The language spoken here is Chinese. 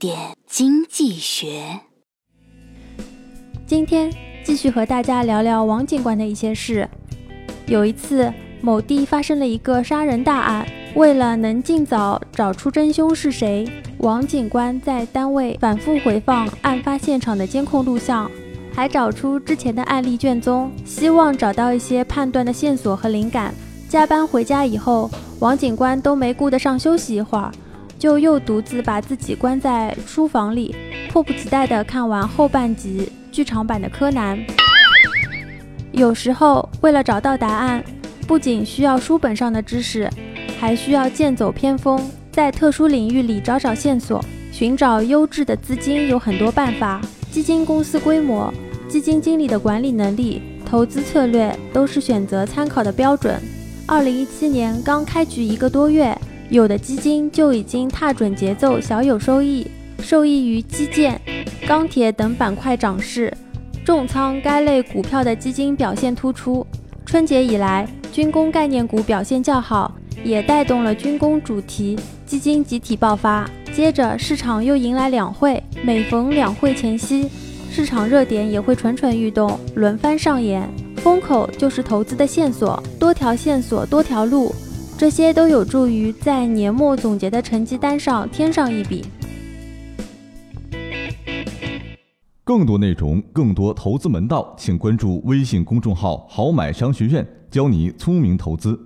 点经济学。今天继续和大家聊聊王警官的一些事。有一次，某地发生了一个杀人大案，为了能尽早找出真凶是谁，王警官在单位反复回放案发现场的监控录像，还找出之前的案例卷宗，希望找到一些判断的线索和灵感。加班回家以后，王警官都没顾得上休息一会儿，就又独自把自己关在书房里，迫不及待地看完后半集剧场版的《柯南》。有时候，为了找到答案，不仅需要书本上的知识，还需要剑走偏锋，在特殊领域里找找线索。寻找优质的资金有很多办法，基金公司规模、基金经理的管理能力、投资策略都是选择参考的标准。二零一七年刚开局一个多月，有的基金就已经踏准节奏，小有收益，受益于基建、钢铁等板块涨势。重仓该类股票的基金表现突出。春节以来，军工概念股表现较好，也带动了军工主题基金集体爆发。接着，市场又迎来两会，每逢两会前夕，市场热点也会蠢蠢欲动，轮番上演。风口就是投资的线索，多条线索多条路，这些都有助于在年末总结的成绩单上添上一笔。更多内容，更多投资门道，请关注微信公众号“好买商学院”，教你聪明投资。